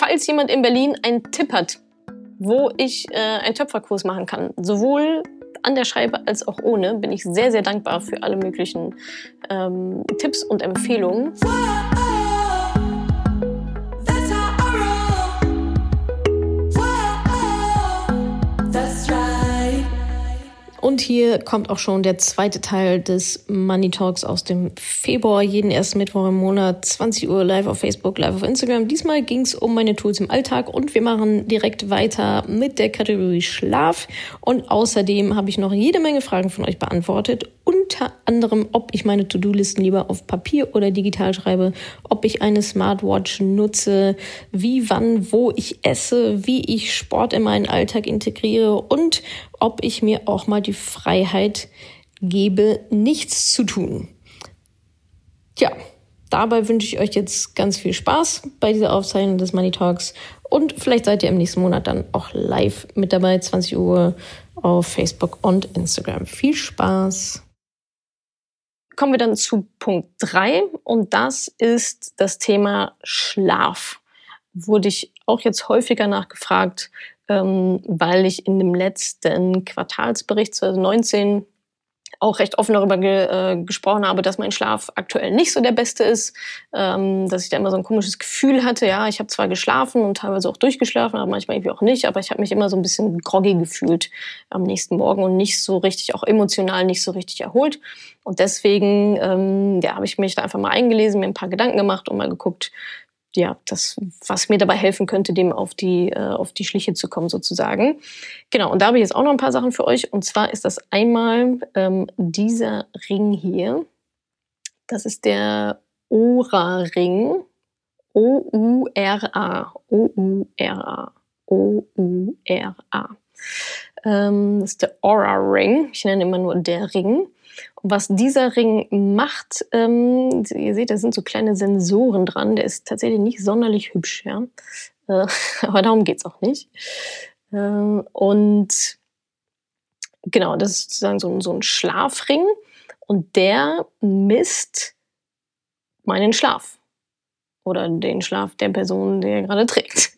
falls jemand in Berlin einen Tipp hat, wo ich äh, einen Töpferkurs machen kann, sowohl an der Scheibe als auch ohne, bin ich sehr, sehr dankbar für alle möglichen ähm, Tipps und Empfehlungen. Und hier kommt auch schon der zweite Teil des Money Talks aus dem Februar. Jeden ersten Mittwoch im Monat, 20 Uhr live auf Facebook, live auf Instagram. Diesmal ging es um meine Tools im Alltag und wir machen direkt weiter mit der Kategorie Schlaf. Und außerdem habe ich noch jede Menge Fragen von euch beantwortet. Unter anderem, ob ich meine To-Do-Listen lieber auf Papier oder digital schreibe, ob ich eine Smartwatch nutze, wie, wann, wo ich esse, wie ich Sport in meinen Alltag integriere und ob ich mir auch mal die Freiheit gebe, nichts zu tun. Tja, dabei wünsche ich euch jetzt ganz viel Spaß bei dieser Aufzeichnung des Money Talks und vielleicht seid ihr im nächsten Monat dann auch live mit dabei, 20 Uhr auf Facebook und Instagram. Viel Spaß! Kommen wir dann zu Punkt 3 und das ist das Thema Schlaf. Wurde ich auch jetzt häufiger nachgefragt, weil ich in dem letzten Quartalsbericht 2019 auch recht offen darüber ge, äh, gesprochen habe, dass mein Schlaf aktuell nicht so der beste ist, ähm, dass ich da immer so ein komisches Gefühl hatte. Ja, ich habe zwar geschlafen und teilweise auch durchgeschlafen, aber manchmal irgendwie auch nicht, aber ich habe mich immer so ein bisschen groggy gefühlt am nächsten Morgen und nicht so richtig, auch emotional nicht so richtig erholt. Und deswegen ähm, ja, habe ich mich da einfach mal eingelesen, mir ein paar Gedanken gemacht und mal geguckt, ja, das, was mir dabei helfen könnte, dem auf die, äh, auf die Schliche zu kommen, sozusagen. Genau, und da habe ich jetzt auch noch ein paar Sachen für euch. Und zwar ist das einmal ähm, dieser Ring hier. Das ist der Ora-Ring. O-U-R-A. O-U-R-A. O-U-R-A. Ähm, das ist der Aura-Ring. Ich nenne immer nur der Ring. Was dieser Ring macht, ähm, ihr seht, da sind so kleine Sensoren dran. Der ist tatsächlich nicht sonderlich hübsch, ja. Äh, aber darum geht's auch nicht. Äh, und genau, das ist sozusagen so ein, so ein Schlafring. Und der misst meinen Schlaf oder den Schlaf der Person, der gerade trägt.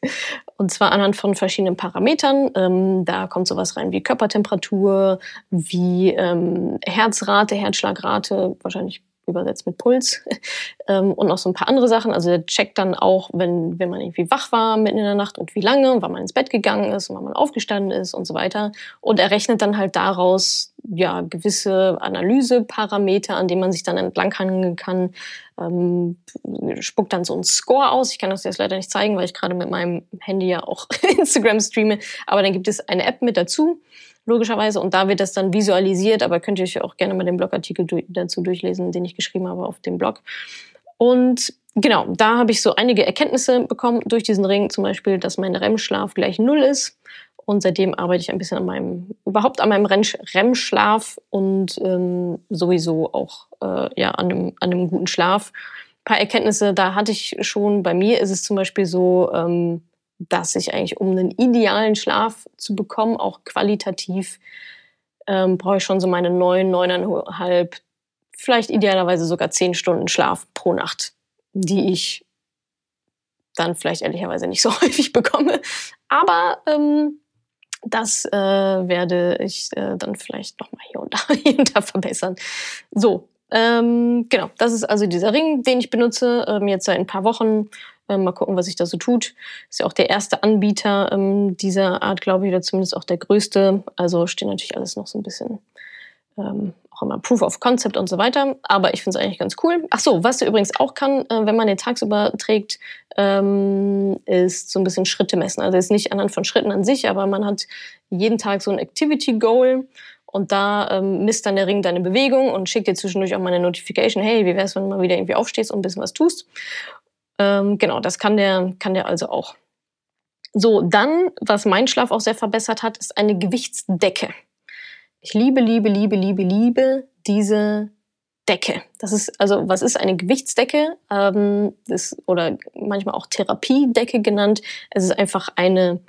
Und zwar anhand von verschiedenen Parametern. Ähm, da kommt sowas rein wie Körpertemperatur, wie ähm, Herzrate, Herzschlagrate, wahrscheinlich übersetzt mit Puls ähm, und noch so ein paar andere Sachen. Also der checkt dann auch, wenn, wenn man irgendwie wach war mitten in der Nacht und wie lange, wann man ins Bett gegangen ist und wann man aufgestanden ist und so weiter. Und er rechnet dann halt daraus ja gewisse Analyseparameter, an denen man sich dann entlanghangeln kann. Ähm, spuckt dann so einen Score aus. Ich kann das jetzt leider nicht zeigen, weil ich gerade mit meinem Handy ja auch Instagram streame. Aber dann gibt es eine App mit dazu logischerweise. Und da wird das dann visualisiert, aber könnt ihr euch auch gerne mal den Blogartikel dazu durchlesen, den ich geschrieben habe auf dem Blog. Und genau, da habe ich so einige Erkenntnisse bekommen durch diesen Ring, zum Beispiel, dass mein REM-Schlaf gleich null ist. Und seitdem arbeite ich ein bisschen an meinem, überhaupt an meinem REM-Schlaf und ähm, sowieso auch äh, ja, an, einem, an einem guten Schlaf. Ein paar Erkenntnisse, da hatte ich schon. Bei mir ist es zum Beispiel so, ähm, dass ich eigentlich, um einen idealen Schlaf zu bekommen, auch qualitativ, ähm, brauche ich schon so meine neun, neuneinhalb, vielleicht idealerweise sogar zehn Stunden Schlaf pro Nacht, die ich dann vielleicht ehrlicherweise nicht so häufig bekomme. Aber ähm, das äh, werde ich äh, dann vielleicht nochmal hier und da, hier und da verbessern. So, ähm, genau, das ist also dieser Ring, den ich benutze, ähm, jetzt seit ein paar Wochen. Ähm, mal gucken, was sich da so tut. Ist ja auch der erste Anbieter ähm, dieser Art, glaube ich, oder zumindest auch der größte. Also steht natürlich alles noch so ein bisschen ähm, auch immer Proof of Concept und so weiter. Aber ich finde es eigentlich ganz cool. Ach so, was er übrigens auch kann, äh, wenn man den tagsüber trägt, ähm, ist so ein bisschen Schritte messen. Also jetzt nicht anhand von Schritten an sich, aber man hat jeden Tag so ein Activity Goal. Und da ähm, misst dann der Ring deine Bewegung und schickt dir zwischendurch auch mal eine Notification, hey, wie wär's, wenn du mal wieder irgendwie aufstehst und ein bisschen was tust. Ähm, genau, das kann der, kann der also auch. So, dann, was mein Schlaf auch sehr verbessert hat, ist eine Gewichtsdecke. Ich liebe, liebe, liebe, liebe, liebe diese Decke. Das ist, also, was ist eine Gewichtsdecke? Ähm, das, oder manchmal auch Therapiedecke genannt. Es ist einfach eine,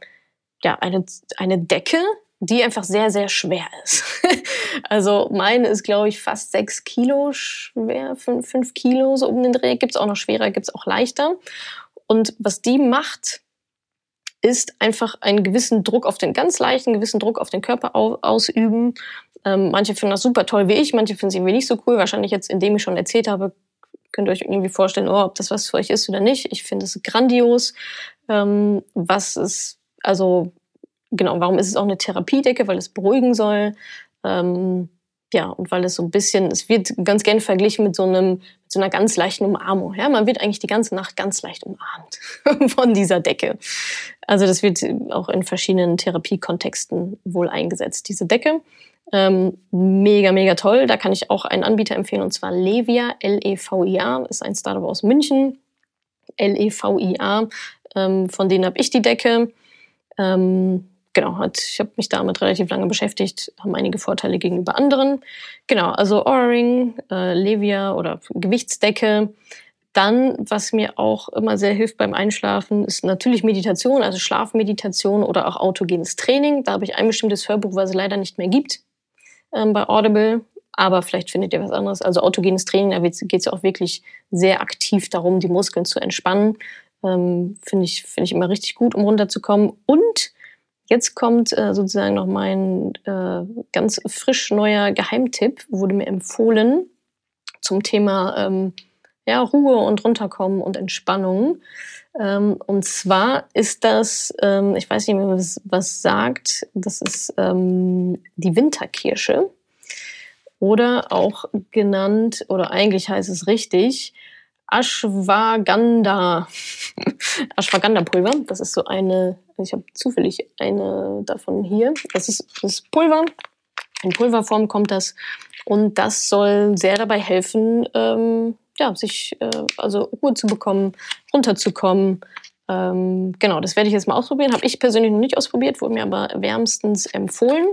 ja, eine, eine Decke, die einfach sehr, sehr schwer ist. also meine ist, glaube ich, fast sechs Kilo schwer, fünf, fünf Kilo so um den Dreh. Gibt's auch noch schwerer, gibt's auch leichter. Und was die macht, ist einfach einen gewissen Druck auf den, ganz leichten, gewissen Druck auf den Körper ausüben. Ähm, manche finden das super toll wie ich, manche finden es irgendwie nicht so cool. Wahrscheinlich jetzt, indem ich schon erzählt habe, könnt ihr euch irgendwie vorstellen, oh, ob das was für euch ist oder nicht. Ich finde es grandios. Ähm, was ist, also genau, warum ist es auch eine Therapiedecke? Weil es beruhigen soll. Ähm, ja, und weil es so ein bisschen, es wird ganz gerne verglichen mit so einem, mit so einer ganz leichten Umarmung. Ja, man wird eigentlich die ganze Nacht ganz leicht umarmt von dieser Decke. Also das wird auch in verschiedenen Therapiekontexten wohl eingesetzt, diese Decke. Ähm, mega, mega toll. Da kann ich auch einen Anbieter empfehlen, und zwar Levia, L-E-V-I-A, ist ein Startup aus München. L-E-V-I-A, ähm, von denen habe ich die Decke. Ähm, genau, hat, ich habe mich damit relativ lange beschäftigt, haben einige Vorteile gegenüber anderen. Genau, also Ohrring, äh, Levia oder Gewichtsdecke. Dann, was mir auch immer sehr hilft beim Einschlafen, ist natürlich Meditation, also Schlafmeditation oder auch autogenes Training. Da habe ich ein bestimmtes Hörbuch, was es leider nicht mehr gibt ähm, bei Audible. Aber vielleicht findet ihr was anderes. Also autogenes Training, da geht es auch wirklich sehr aktiv darum, die Muskeln zu entspannen. Ähm, Finde ich, find ich immer richtig gut, um runterzukommen. Und Jetzt kommt äh, sozusagen noch mein äh, ganz frisch neuer Geheimtipp, wurde mir empfohlen zum Thema ähm, ja, Ruhe und runterkommen und Entspannung. Ähm, und zwar ist das, ähm, ich weiß nicht mehr, was, was sagt, das ist ähm, die Winterkirsche oder auch genannt, oder eigentlich heißt es richtig, Ashwagandha. Ashwagandha-Pulver. Das ist so eine, ich habe zufällig eine davon hier. Das ist das Pulver. In Pulverform kommt das. Und das soll sehr dabei helfen, ähm, ja, sich äh, also Ruhe zu bekommen, runterzukommen. Ähm, genau, das werde ich jetzt mal ausprobieren. Habe ich persönlich noch nicht ausprobiert, wurde mir aber wärmstens empfohlen.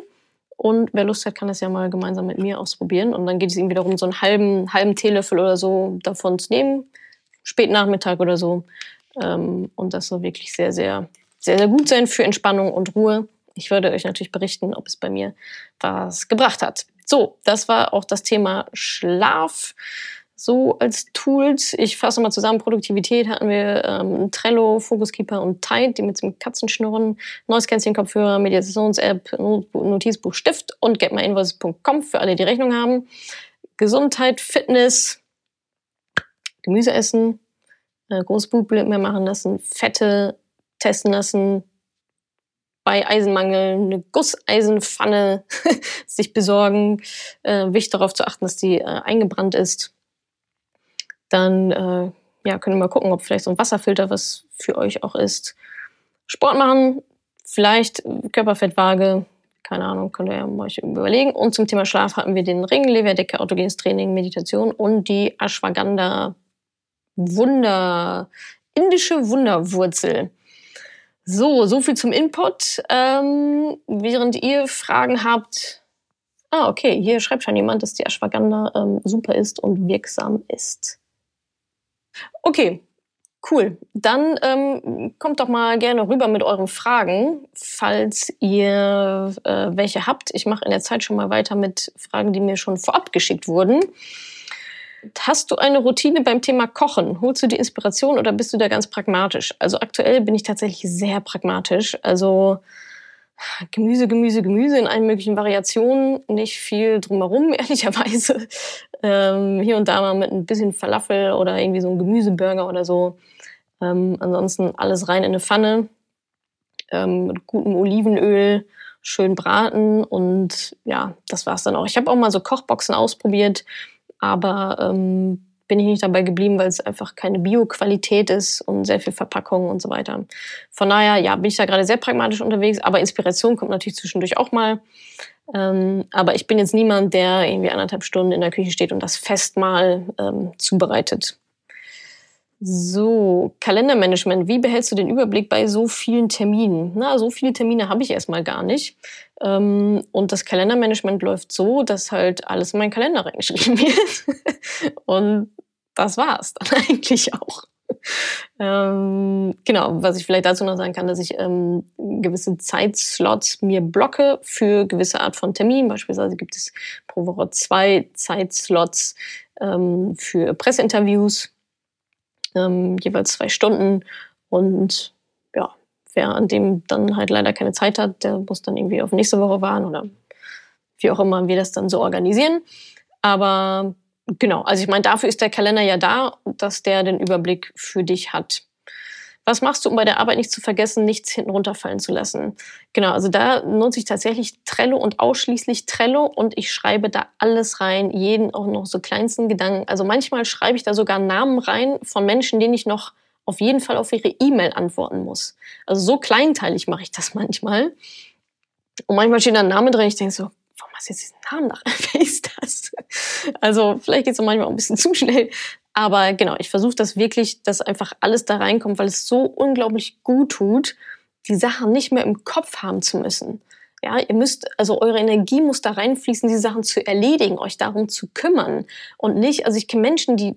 Und wer Lust hat, kann das ja mal gemeinsam mit mir ausprobieren. Und dann geht es ihm wiederum so einen halben, halben Teelöffel oder so davon zu nehmen, spät Nachmittag oder so. Ähm, und das soll wirklich sehr, sehr, sehr, sehr gut sein für Entspannung und Ruhe. Ich würde euch natürlich berichten, ob es bei mir was gebracht hat. So, das war auch das Thema Schlaf so als Tools. Ich fasse mal zusammen. Produktivität hatten wir ähm, Trello, Focuskeeper und Tide, die mit dem Katzenschnurren, Noise Cancelling Kopfhörer, Meditations-App, Notizbuch, Stift und getmyinvoices.com für alle, die Rechnung haben. Gesundheit, Fitness, Gemüse essen, äh, Großblutbild mehr machen lassen, Fette testen lassen, bei Eisenmangel eine Gusseisenpfanne sich besorgen. Äh, wichtig darauf zu achten, dass die äh, eingebrannt ist dann äh, ja, könnt ihr mal gucken, ob vielleicht so ein Wasserfilter was für euch auch ist. Sport machen, vielleicht Körperfettwaage, keine Ahnung, könnt ihr ja euch überlegen. Und zum Thema Schlaf hatten wir den Ring, Leverdecke, autogenes Training, Meditation und die Ashwagandha Wunder, indische Wunderwurzel. So, so viel zum Input. Ähm, während ihr Fragen habt, ah, okay, hier schreibt schon jemand, dass die Ashwagandha ähm, super ist und wirksam ist. Okay, cool. Dann ähm, kommt doch mal gerne rüber mit euren Fragen, falls ihr äh, welche habt. Ich mache in der Zeit schon mal weiter mit Fragen, die mir schon vorab geschickt wurden. Hast du eine Routine beim Thema Kochen? Holst du die Inspiration oder bist du da ganz pragmatisch? Also aktuell bin ich tatsächlich sehr pragmatisch. Also Gemüse, Gemüse, Gemüse in allen möglichen Variationen, nicht viel drumherum, ehrlicherweise. Ähm, hier und da mal mit ein bisschen Falafel oder irgendwie so ein Gemüseburger oder so. Ähm, ansonsten alles rein in eine Pfanne ähm, mit gutem Olivenöl, schön braten und ja, das war's dann auch. Ich habe auch mal so Kochboxen ausprobiert, aber ähm, bin ich nicht dabei geblieben, weil es einfach keine Bio-Qualität ist und sehr viel Verpackung und so weiter. Von daher, ja, bin ich da gerade sehr pragmatisch unterwegs, aber Inspiration kommt natürlich zwischendurch auch mal. Ähm, aber ich bin jetzt niemand, der irgendwie anderthalb Stunden in der Küche steht und das Festmahl ähm, zubereitet. So, Kalendermanagement. Wie behältst du den Überblick bei so vielen Terminen? Na, so viele Termine habe ich erstmal gar nicht. Ähm, und das Kalendermanagement läuft so, dass halt alles in meinen Kalender reingeschrieben wird. und das war's dann eigentlich auch. Ähm, genau, was ich vielleicht dazu noch sagen kann, dass ich ähm, gewisse Zeitslots mir blocke für gewisse Art von Termin. Beispielsweise gibt es pro Woche zwei Zeitslots ähm, für Presseinterviews, ähm, jeweils zwei Stunden. Und ja, wer an dem dann halt leider keine Zeit hat, der muss dann irgendwie auf nächste Woche warten oder wie auch immer wir das dann so organisieren. Aber genau, also ich meine, dafür ist der Kalender ja da, dass der den Überblick für dich hat. Was machst du, um bei der Arbeit nicht zu vergessen, nichts hinten runterfallen zu lassen? Genau, also da nutze ich tatsächlich Trello und ausschließlich Trello und ich schreibe da alles rein, jeden auch noch so kleinsten Gedanken. Also manchmal schreibe ich da sogar Namen rein von Menschen, denen ich noch auf jeden Fall auf ihre E-Mail antworten muss. Also so kleinteilig mache ich das manchmal. Und manchmal steht da ein Name drin, ich denke so, warum hast du jetzt diesen Namen nach? Wer ist das? Also vielleicht geht es manchmal auch ein bisschen zu schnell. Aber genau, ich versuche das wirklich, dass einfach alles da reinkommt, weil es so unglaublich gut tut, die Sachen nicht mehr im Kopf haben zu müssen. Ja, ihr müsst, also eure Energie muss da reinfließen, diese Sachen zu erledigen, euch darum zu kümmern. Und nicht, also ich kenne Menschen, die,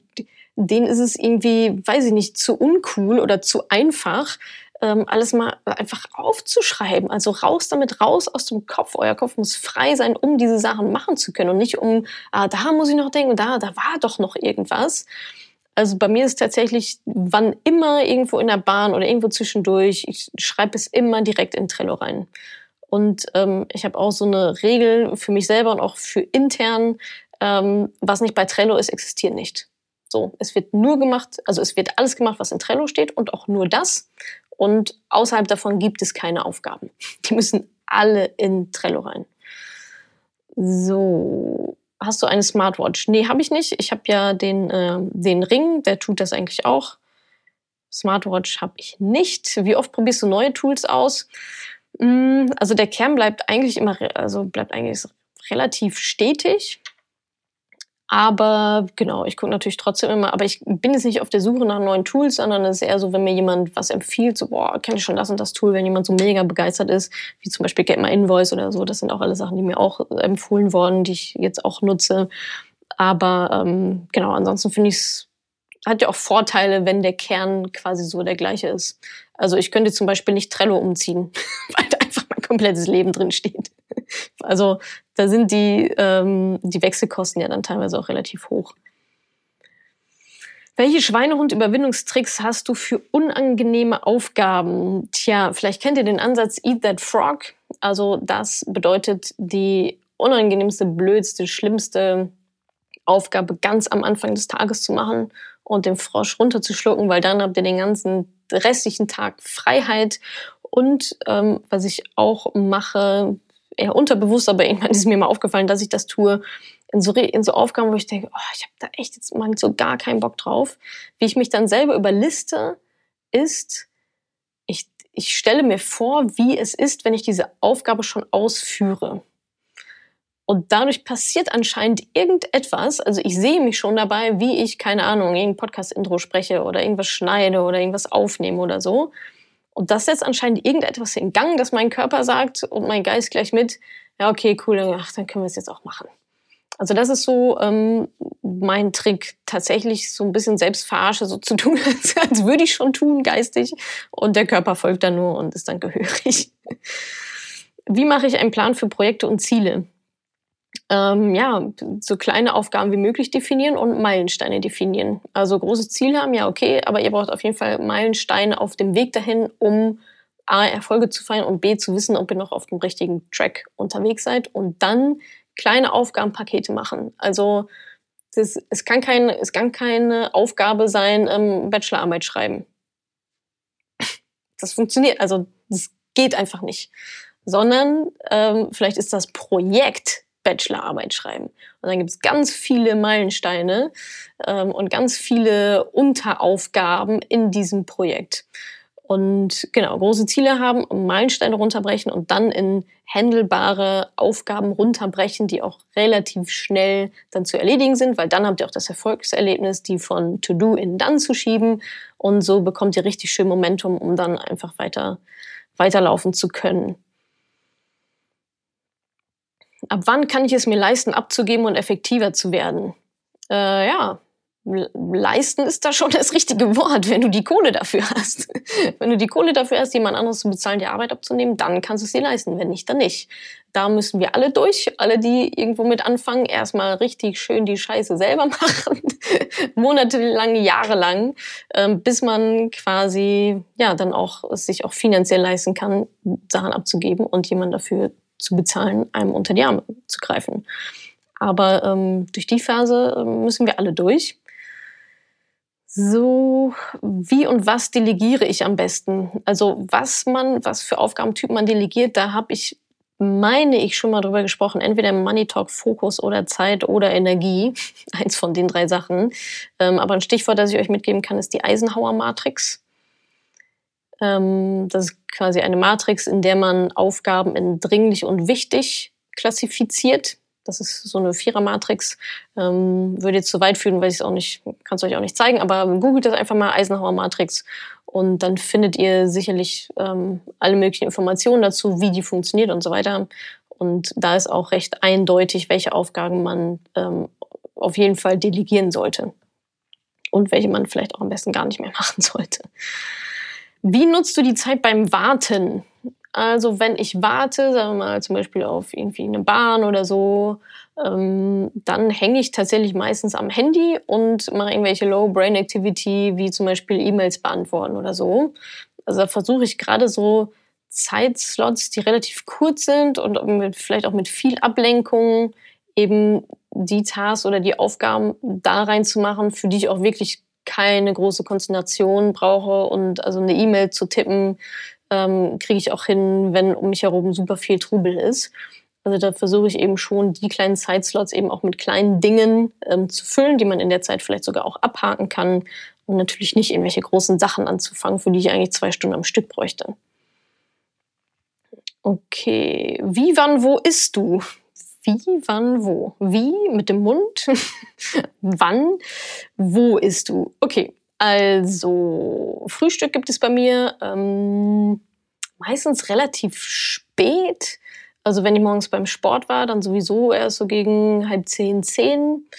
denen ist es irgendwie, weiß ich nicht, zu uncool oder zu einfach, ähm, alles mal einfach aufzuschreiben. Also raus damit, raus aus dem Kopf. Euer Kopf muss frei sein, um diese Sachen machen zu können und nicht um, ah, da muss ich noch denken, da, da war doch noch irgendwas. Also bei mir ist tatsächlich, wann immer irgendwo in der Bahn oder irgendwo zwischendurch, ich schreibe es immer direkt in Trello rein. Und ähm, ich habe auch so eine Regel für mich selber und auch für intern, ähm, was nicht bei Trello ist, existiert nicht. So, es wird nur gemacht, also es wird alles gemacht, was in Trello steht und auch nur das. Und außerhalb davon gibt es keine Aufgaben. Die müssen alle in Trello rein. So, hast du eine Smartwatch? Nee, habe ich nicht. Ich habe ja den, äh, den Ring, der tut das eigentlich auch. Smartwatch habe ich nicht. Wie oft probierst du neue Tools aus? Mm, also der Kern bleibt eigentlich immer, also bleibt eigentlich relativ stetig. Aber genau, ich gucke natürlich trotzdem immer, aber ich bin jetzt nicht auf der Suche nach neuen Tools, sondern es ist eher so, wenn mir jemand was empfiehlt, so, boah, kenne ich schon das und das Tool, wenn jemand so mega begeistert ist, wie zum Beispiel Get My Invoice oder so, das sind auch alle Sachen, die mir auch empfohlen worden, die ich jetzt auch nutze. Aber ähm, genau, ansonsten finde ich es, hat ja auch Vorteile, wenn der Kern quasi so der gleiche ist. Also ich könnte zum Beispiel nicht Trello umziehen, weil da einfach mein komplettes Leben drin steht. Also da sind die, ähm, die Wechselkosten ja dann teilweise auch relativ hoch. Welche Schweinehund-Überwindungstricks hast du für unangenehme Aufgaben? Tja, vielleicht kennt ihr den Ansatz Eat That Frog. Also das bedeutet die unangenehmste, blödste, schlimmste Aufgabe ganz am Anfang des Tages zu machen und den Frosch runterzuschlucken, weil dann habt ihr den ganzen restlichen Tag Freiheit. Und ähm, was ich auch mache, eher unterbewusst, aber irgendwann ist mir mal aufgefallen, dass ich das tue in so, in so Aufgaben, wo ich denke, oh, ich habe da echt jetzt mal so gar keinen Bock drauf. Wie ich mich dann selber überliste, ist, ich, ich stelle mir vor, wie es ist, wenn ich diese Aufgabe schon ausführe. Und dadurch passiert anscheinend irgendetwas. Also ich sehe mich schon dabei, wie ich, keine Ahnung, irgendein Podcast-Intro spreche oder irgendwas schneide oder irgendwas aufnehme oder so. Und das setzt anscheinend irgendetwas in Gang, dass mein Körper sagt und mein Geist gleich mit, ja, okay, cool, ach, dann können wir es jetzt auch machen. Also das ist so ähm, mein Trick, tatsächlich so ein bisschen Selbstverarsche so zu tun, als, als würde ich schon tun, geistig. Und der Körper folgt dann nur und ist dann gehörig. Wie mache ich einen Plan für Projekte und Ziele? Ähm, ja, so kleine Aufgaben wie möglich definieren und Meilensteine definieren. Also große Ziele haben, ja, okay, aber ihr braucht auf jeden Fall Meilensteine auf dem Weg dahin, um A, Erfolge zu feiern und B, zu wissen, ob ihr noch auf dem richtigen Track unterwegs seid und dann kleine Aufgabenpakete machen. Also das, es, kann kein, es kann keine Aufgabe sein, ähm, Bachelorarbeit schreiben. Das funktioniert, also das geht einfach nicht. Sondern ähm, vielleicht ist das Projekt Bachelorarbeit schreiben. Und dann gibt es ganz viele Meilensteine ähm, und ganz viele Unteraufgaben in diesem Projekt. Und genau, große Ziele haben, Meilensteine runterbrechen und dann in handelbare Aufgaben runterbrechen, die auch relativ schnell dann zu erledigen sind, weil dann habt ihr auch das Erfolgserlebnis, die von To-Do in Dann zu schieben. Und so bekommt ihr richtig schön Momentum, um dann einfach weiter, weiterlaufen zu können ab wann kann ich es mir leisten, abzugeben und effektiver zu werden? Äh, ja, leisten ist da schon das richtige Wort, wenn du die Kohle dafür hast. wenn du die Kohle dafür hast, jemand anderes zu bezahlen, die Arbeit abzunehmen, dann kannst du es dir leisten. Wenn nicht, dann nicht. Da müssen wir alle durch, alle, die irgendwo mit anfangen, erstmal richtig schön die Scheiße selber machen, monatelang, jahrelang, ähm, bis man quasi ja dann auch sich auch finanziell leisten kann, Sachen abzugeben und jemand dafür zu bezahlen, einem unter die Arme zu greifen. Aber ähm, durch die Phase ähm, müssen wir alle durch. So, wie und was delegiere ich am besten? Also was man, was für Aufgabentypen man delegiert, da habe ich, meine ich, schon mal drüber gesprochen. Entweder Money Talk Fokus oder Zeit oder Energie. Eins von den drei Sachen. Ähm, aber ein Stichwort, das ich euch mitgeben kann, ist die Eisenhower Matrix. Ähm, das ist quasi eine Matrix, in der man Aufgaben in dringlich und wichtig klassifiziert. Das ist so eine Vierer-Matrix. Ähm, würde jetzt zu weit führen, weil ich es auch nicht, kann es euch auch nicht zeigen, aber googelt das einfach mal Eisenhower-Matrix und dann findet ihr sicherlich ähm, alle möglichen Informationen dazu, wie die funktioniert und so weiter. Und da ist auch recht eindeutig, welche Aufgaben man ähm, auf jeden Fall delegieren sollte und welche man vielleicht auch am besten gar nicht mehr machen sollte. Wie nutzt du die Zeit beim Warten? Also wenn ich warte, sagen wir mal zum Beispiel auf irgendwie eine Bahn oder so, ähm, dann hänge ich tatsächlich meistens am Handy und mache irgendwelche Low-Brain-Activity, wie zum Beispiel E-Mails beantworten oder so. Also da versuche ich gerade so Zeitslots, die relativ kurz sind und mit, vielleicht auch mit viel Ablenkung eben die Tasks oder die Aufgaben da reinzumachen, für die ich auch wirklich keine große Konzentration brauche und also eine E-Mail zu tippen ähm, kriege ich auch hin, wenn um mich herum super viel Trubel ist. Also da versuche ich eben schon, die kleinen Zeitslots eben auch mit kleinen Dingen ähm, zu füllen, die man in der Zeit vielleicht sogar auch abhaken kann und natürlich nicht irgendwelche großen Sachen anzufangen, für die ich eigentlich zwei Stunden am Stück bräuchte. Okay, wie, wann, wo isst du? Wie, wann, wo? Wie mit dem Mund? wann, wo isst du? Okay, also, Frühstück gibt es bei mir ähm, meistens relativ spät. Also, wenn ich morgens beim Sport war, dann sowieso erst so gegen halb zehn, zehn.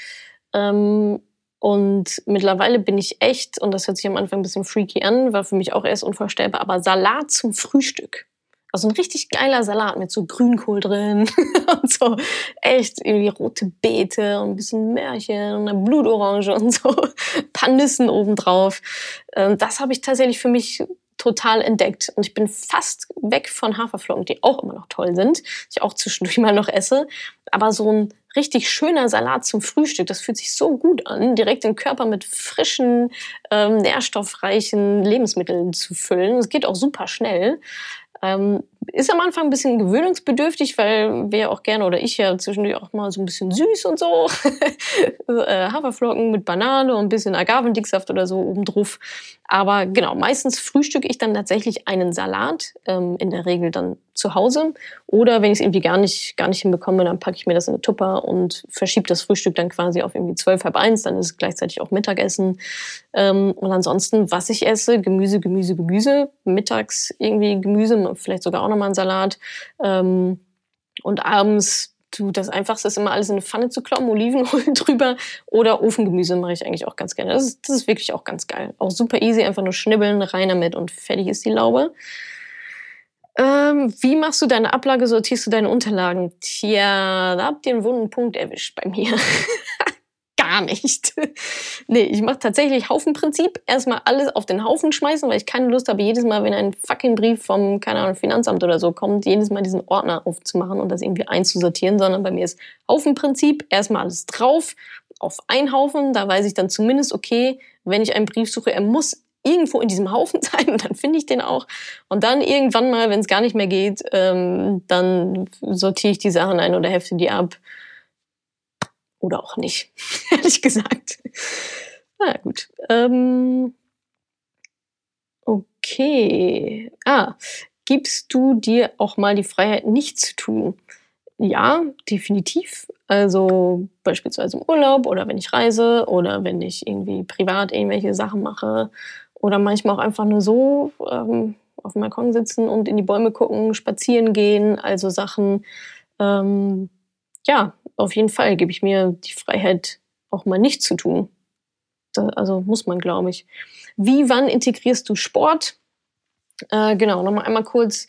Ähm, und mittlerweile bin ich echt, und das hört sich am Anfang ein bisschen freaky an, war für mich auch erst unvorstellbar, aber Salat zum Frühstück. Also ein richtig geiler Salat mit so Grünkohl drin und so echt irgendwie rote Beete und ein bisschen Märchen und eine Blutorange und so Nüssen obendrauf. Ähm, das habe ich tatsächlich für mich total entdeckt. Und ich bin fast weg von Haferflocken, die auch immer noch toll sind, die ich auch zwischendurch mal noch esse. Aber so ein richtig schöner Salat zum Frühstück, das fühlt sich so gut an, direkt den Körper mit frischen, ähm, nährstoffreichen Lebensmitteln zu füllen. Es geht auch super schnell. Ähm, ist am Anfang ein bisschen gewöhnungsbedürftig, weil wir auch gerne oder ich ja zwischendurch auch mal so ein bisschen süß und so. Äh, Haferflocken mit Banane und ein bisschen Agavendicksaft oder so obendrauf. Aber genau, meistens frühstücke ich dann tatsächlich einen Salat, ähm, in der Regel dann zu Hause. Oder wenn ich es irgendwie gar nicht, gar nicht hinbekomme, dann packe ich mir das in eine Tupper und verschiebe das Frühstück dann quasi auf irgendwie zwölf, halb eins. Dann ist es gleichzeitig auch Mittagessen. Ähm, und ansonsten, was ich esse, Gemüse, Gemüse, Gemüse. Mittags irgendwie Gemüse, vielleicht sogar auch nochmal einen Salat. Ähm, und abends du, das Einfachste ist immer alles in eine Pfanne zu kloppen, Olivenöl drüber oder Ofengemüse mache ich eigentlich auch ganz gerne. Das ist, das ist wirklich auch ganz geil. Auch super easy, einfach nur schnibbeln, rein damit und fertig ist die Laube. Ähm, wie machst du deine Ablage, sortierst du deine Unterlagen? Tja, da habt ihr einen wunden Punkt erwischt bei mir. gar nicht. nee, ich mache tatsächlich Haufenprinzip. Erstmal alles auf den Haufen schmeißen, weil ich keine Lust habe, jedes Mal, wenn ein fucking Brief vom, keine Ahnung, Finanzamt oder so kommt, jedes Mal diesen Ordner aufzumachen und das irgendwie einzusortieren, sondern bei mir ist Haufenprinzip. Erstmal alles drauf, auf einen Haufen. Da weiß ich dann zumindest, okay, wenn ich einen Brief suche, er muss irgendwo in diesem Haufen sein und dann finde ich den auch. Und dann irgendwann mal, wenn es gar nicht mehr geht, ähm, dann sortiere ich die Sachen ein oder hefte die ab. Oder auch nicht, ehrlich gesagt. Na gut. Ähm, okay. Ah, gibst du dir auch mal die Freiheit, nichts zu tun? Ja, definitiv. Also beispielsweise im Urlaub oder wenn ich reise oder wenn ich irgendwie privat irgendwelche Sachen mache oder manchmal auch einfach nur so ähm, auf dem Balkon sitzen und in die Bäume gucken, spazieren gehen, also Sachen. Ähm, ja, auf jeden Fall gebe ich mir die Freiheit, auch mal nichts zu tun. da, also muss man, glaube ich. Wie, wann integrierst du Sport? Äh, genau, nochmal einmal kurz.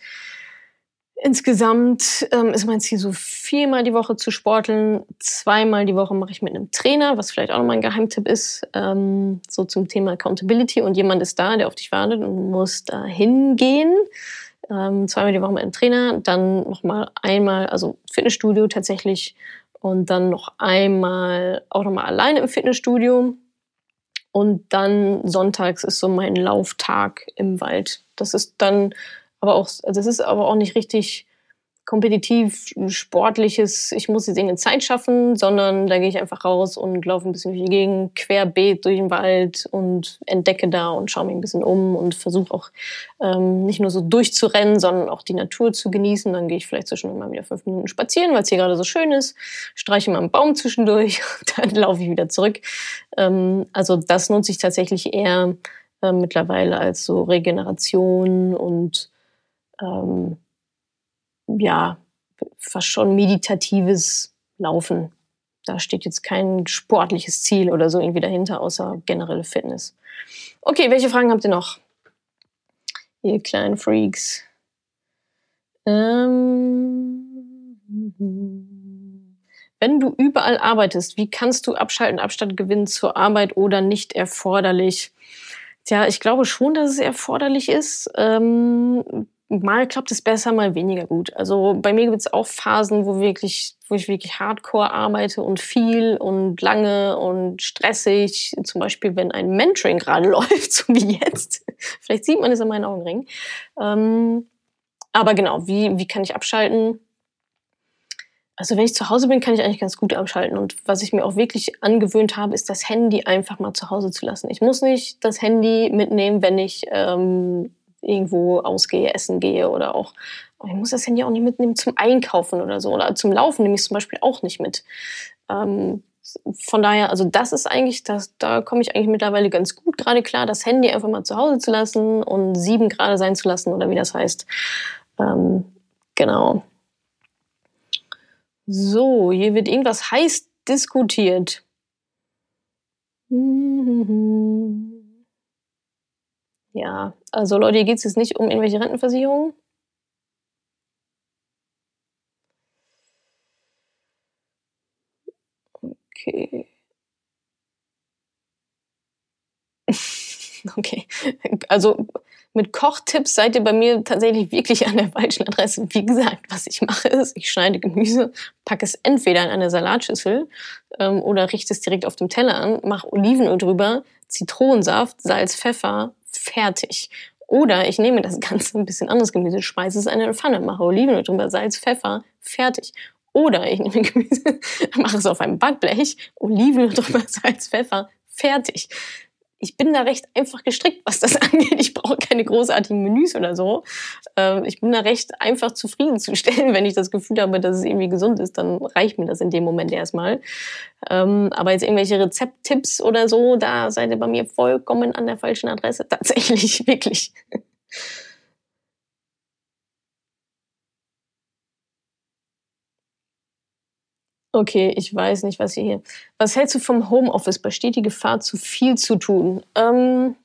Insgesamt ähm, ist mein Ziel so viermal die Woche zu sporteln. Zweimal die Woche mache ich mit einem Trainer, was vielleicht auch nochmal ein Geheimtipp ist, ähm, so zum Thema Accountability. Und jemand ist da, der auf dich wartet und muss da hingehen. Ähm, zweimal die Woche mit einem Trainer, dann nochmal einmal, also Fitnessstudio tatsächlich und dann noch einmal auch nochmal alleine im Fitnessstudio. Und dann sonntags ist so mein Lauftag im Wald. Das ist dann aber auch, also es ist aber auch nicht richtig kompetitiv, sportliches, ich muss jetzt irgendeine Zeit schaffen, sondern da gehe ich einfach raus und laufe ein bisschen durch die Gegend, querbeet durch den Wald und entdecke da und schaue mich ein bisschen um und versuche auch ähm, nicht nur so durchzurennen, sondern auch die Natur zu genießen. Dann gehe ich vielleicht zwischendurch mal wieder fünf Minuten spazieren, weil es hier gerade so schön ist, streiche mal einen Baum zwischendurch, dann laufe ich wieder zurück. Ähm, also das nutze ich tatsächlich eher äh, mittlerweile als so Regeneration und ähm, ja, fast schon meditatives Laufen. Da steht jetzt kein sportliches Ziel oder so irgendwie dahinter, außer generelle Fitness. Okay, welche Fragen habt ihr noch? Ihr kleinen Freaks. Ähm wenn du überall arbeitest, wie kannst du abschalten, Abstand gewinnen zur Arbeit oder nicht erforderlich? Tja, ich glaube schon, dass es erforderlich ist. Ähm, mal klappt es besser, mal weniger gut. Also bei mir gibt es auch Phasen, wo wirklich, wo ich wirklich hardcore arbeite und viel und lange und stressig. Zum Beispiel, wenn ein Mentoring gerade läuft, so wie jetzt. Vielleicht sieht man es in meinen Augenringen. Ähm, aber genau, wie, wie kann ich abschalten? Also wenn ich zu Hause bin, kann ich eigentlich ganz gut abschalten. Und was ich mir auch wirklich angewöhnt habe, ist das Handy einfach mal zu Hause zu lassen. Ich muss nicht das Handy mitnehmen, wenn ich ähm, irgendwo ausgehe, essen gehe oder auch, ich muss das Handy auch nicht mitnehmen zum Einkaufen oder so. Oder zum Laufen nehme ich es zum Beispiel auch nicht mit. Ähm, von daher, also das ist eigentlich, das, da komme ich eigentlich mittlerweile ganz gut gerade klar, das Handy einfach mal zu Hause zu lassen und sieben Grad sein zu lassen oder wie das heißt. Ähm, genau. So, hier wird irgendwas heiß diskutiert. Ja, also Leute, hier geht es jetzt nicht um irgendwelche Rentenversicherungen. Okay. okay. Also mit Kochtipps seid ihr bei mir tatsächlich wirklich an der falschen Adresse. Wie gesagt, was ich mache ist, ich schneide Gemüse, packe es entweder in eine Salatschüssel ähm, oder richte es direkt auf dem Teller an, mache Olivenöl drüber, Zitronensaft, Salz, Pfeffer, fertig. Oder ich nehme das Ganze ein bisschen anderes Gemüse, schmeiße es in eine Pfanne, mache Oliven drüber, Salz, Pfeffer, fertig. Oder ich nehme Gemüse, mache es auf einem Backblech, Oliven drüber, Salz, Pfeffer, fertig ich bin da recht einfach gestrickt, was das angeht. Ich brauche keine großartigen Menüs oder so. Ähm, ich bin da recht einfach zufriedenzustellen. Wenn ich das Gefühl habe, dass es irgendwie gesund ist, dann reicht mir das in dem Moment erstmal. Ähm, aber jetzt irgendwelche Rezepttipps oder so, da seid ihr bei mir vollkommen an der falschen Adresse. Tatsächlich, wirklich. Okay, ich weiß nicht, was ihr hier. Was hältst du vom Homeoffice? Besteht die Gefahr, zu viel zu tun? Ähm,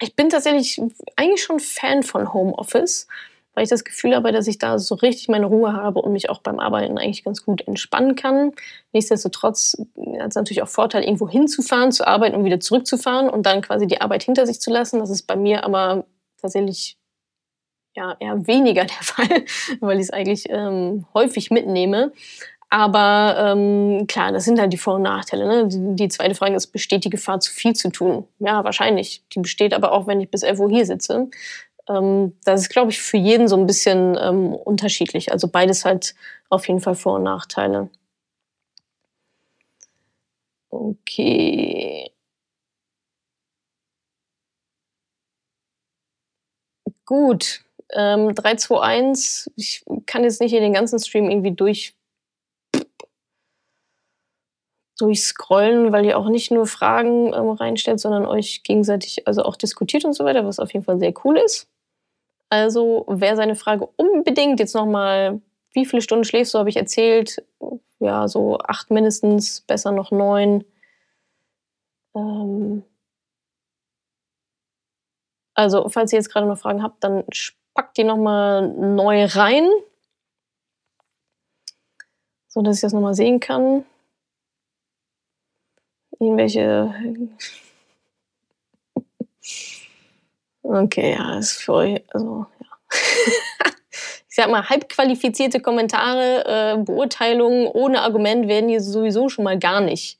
ich bin tatsächlich eigentlich schon Fan von Homeoffice, weil ich das Gefühl habe, dass ich da so richtig meine Ruhe habe und mich auch beim Arbeiten eigentlich ganz gut entspannen kann. Nichtsdestotrotz hat es natürlich auch Vorteil, irgendwo hinzufahren, zu arbeiten und wieder zurückzufahren und dann quasi die Arbeit hinter sich zu lassen. Das ist bei mir aber tatsächlich ja, eher weniger der Fall, weil ich es eigentlich ähm, häufig mitnehme. Aber ähm, klar, das sind halt die Vor- und Nachteile. Ne? Die, zweite Frage ist, besteht die Gefahr, zu viel zu tun? Ja, wahrscheinlich. Die besteht aber auch, wenn ich bis 11 Uhr hier sitze. Ähm, das ist, glaube ich, für jeden so ein bisschen ähm, unterschiedlich. Also beides halt auf jeden Fall Vor- und Nachteile. Okay. Gut. Ähm, 3, 2, 1. Ich kann jetzt nicht hier den ganzen Stream irgendwie durch durchscrollen, weil ihr auch nicht nur Fragen ähm, reinstellt, sondern euch gegenseitig also auch diskutiert und so weiter, was auf jeden Fall sehr cool ist. Also wer seine Frage unbedingt jetzt nochmal, wie viele Stunden schläfst du, habe ich erzählt, ja, so acht mindestens, besser noch neun. Ähm also, falls ihr jetzt gerade noch Fragen habt, dann packt die nochmal neu rein. So dass ich das nochmal sehen kann. Irgendwelche. Okay, ja, ist für euch, also, ja. ich sag mal, halbqualifizierte Kommentare, äh, Beurteilungen ohne Argument werden hier sowieso schon mal gar nicht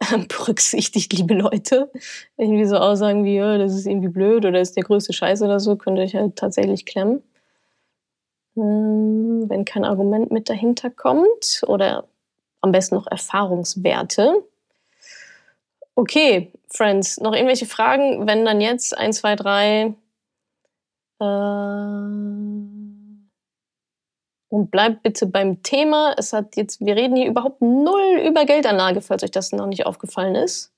äh, berücksichtigt, liebe Leute. Irgendwie so Aussagen wie, ja, das ist irgendwie blöd oder ist der größte Scheiß oder so, könnt ihr euch halt tatsächlich klemmen. Ähm, wenn kein Argument mit dahinter kommt oder am besten noch Erfahrungswerte. Okay, Friends, noch irgendwelche Fragen? Wenn dann jetzt 1, 2, 3. und bleibt bitte beim Thema. Es hat jetzt, wir reden hier überhaupt null über Geldanlage, falls euch das noch nicht aufgefallen ist.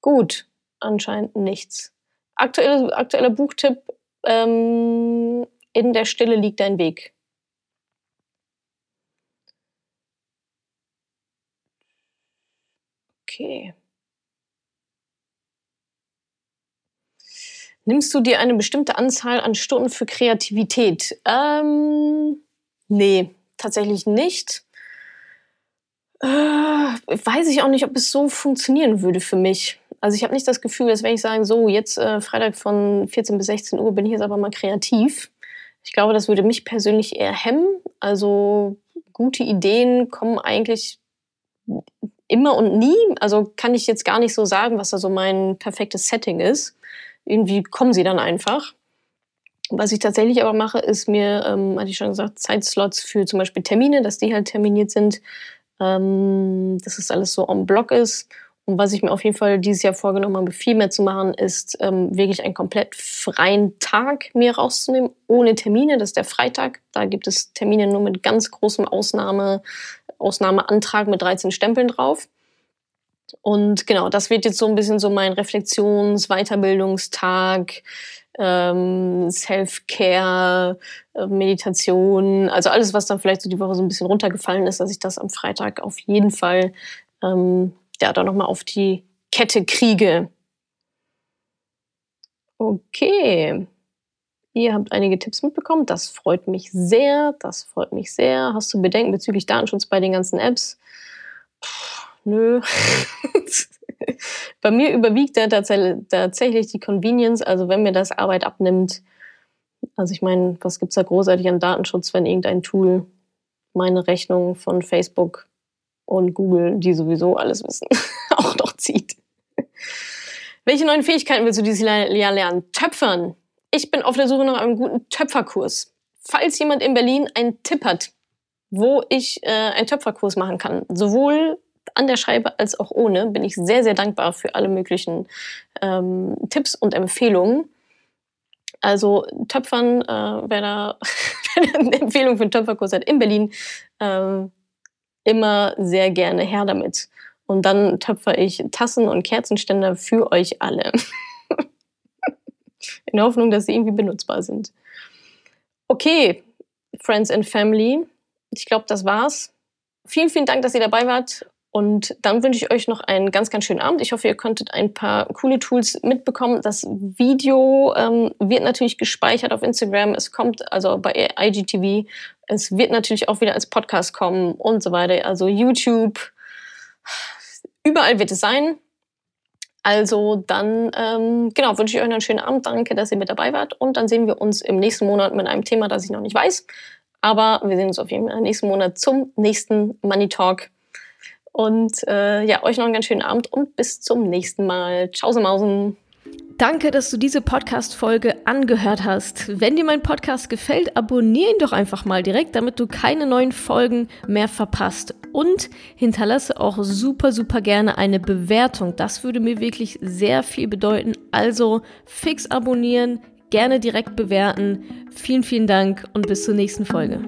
Gut, anscheinend nichts. Aktuelle, aktueller Buchtipp: ähm, In der Stille liegt dein Weg. Okay. Nimmst du dir eine bestimmte Anzahl an Stunden für Kreativität? Ähm, nee, tatsächlich nicht. Äh, weiß ich auch nicht, ob es so funktionieren würde für mich. Also ich habe nicht das Gefühl, dass wenn ich sage, so jetzt äh, Freitag von 14 bis 16 Uhr bin ich jetzt aber mal kreativ. Ich glaube, das würde mich persönlich eher hemmen. Also gute Ideen kommen eigentlich immer und nie. Also kann ich jetzt gar nicht so sagen, was da so mein perfektes Setting ist. Irgendwie kommen sie dann einfach. Was ich tatsächlich aber mache, ist mir, ähm, hatte ich schon gesagt, Zeitslots für zum Beispiel Termine, dass die halt terminiert sind, ähm, dass es alles so on Block ist und was ich mir auf jeden Fall dieses Jahr vorgenommen habe, viel mehr zu machen, ist ähm, wirklich einen komplett freien Tag mir rauszunehmen, ohne Termine. Das ist der Freitag. Da gibt es Termine nur mit ganz großem Ausnahme, Ausnahmeantrag mit 13 Stempeln drauf. Und genau, das wird jetzt so ein bisschen so mein Reflexions-, Weiterbildungstag, ähm, Self-Care, äh, Meditation, also alles, was dann vielleicht so die Woche so ein bisschen runtergefallen ist, dass ich das am Freitag auf jeden Fall ähm, da nochmal auf die Kette kriege. Okay. Ihr habt einige Tipps mitbekommen. Das freut mich sehr. Das freut mich sehr. Hast du Bedenken bezüglich Datenschutz bei den ganzen Apps? Puh, nö. bei mir überwiegt da tatsächlich die Convenience. Also wenn mir das Arbeit abnimmt. Also ich meine, was gibt es da großartig an Datenschutz, wenn irgendein Tool meine Rechnung von Facebook und Google, die sowieso alles wissen, auch noch zieht. Welche neuen Fähigkeiten willst du dieses Jahr lernen? Töpfern. Ich bin auf der Suche nach einem guten Töpferkurs. Falls jemand in Berlin einen Tipp hat, wo ich äh, einen Töpferkurs machen kann, sowohl an der Scheibe als auch ohne, bin ich sehr, sehr dankbar für alle möglichen ähm, Tipps und Empfehlungen. Also Töpfern, äh, wer da eine Empfehlung für einen Töpferkurs hat in Berlin, äh, immer sehr gerne her damit. Und dann töpfer ich Tassen und Kerzenständer für euch alle. In der Hoffnung, dass sie irgendwie benutzbar sind. Okay, Friends and Family. Ich glaube, das war's. Vielen, vielen Dank, dass ihr dabei wart. Und dann wünsche ich euch noch einen ganz, ganz schönen Abend. Ich hoffe, ihr konntet ein paar coole Tools mitbekommen. Das Video ähm, wird natürlich gespeichert auf Instagram. Es kommt also bei IGTV. Es wird natürlich auch wieder als Podcast kommen und so weiter. Also YouTube. Überall wird es sein. Also dann, ähm, genau, wünsche ich euch noch einen schönen Abend. Danke, dass ihr mit dabei wart. Und dann sehen wir uns im nächsten Monat mit einem Thema, das ich noch nicht weiß. Aber wir sehen uns auf jeden Fall nächsten Monat zum nächsten Money Talk. Und äh, ja, euch noch einen ganz schönen Abend und bis zum nächsten Mal. Ciao, Mausen. Danke, dass du diese Podcast-Folge angehört hast. Wenn dir mein Podcast gefällt, abonniere ihn doch einfach mal direkt, damit du keine neuen Folgen mehr verpasst. Und hinterlasse auch super, super gerne eine Bewertung. Das würde mir wirklich sehr viel bedeuten. Also fix abonnieren, gerne direkt bewerten. Vielen, vielen Dank und bis zur nächsten Folge.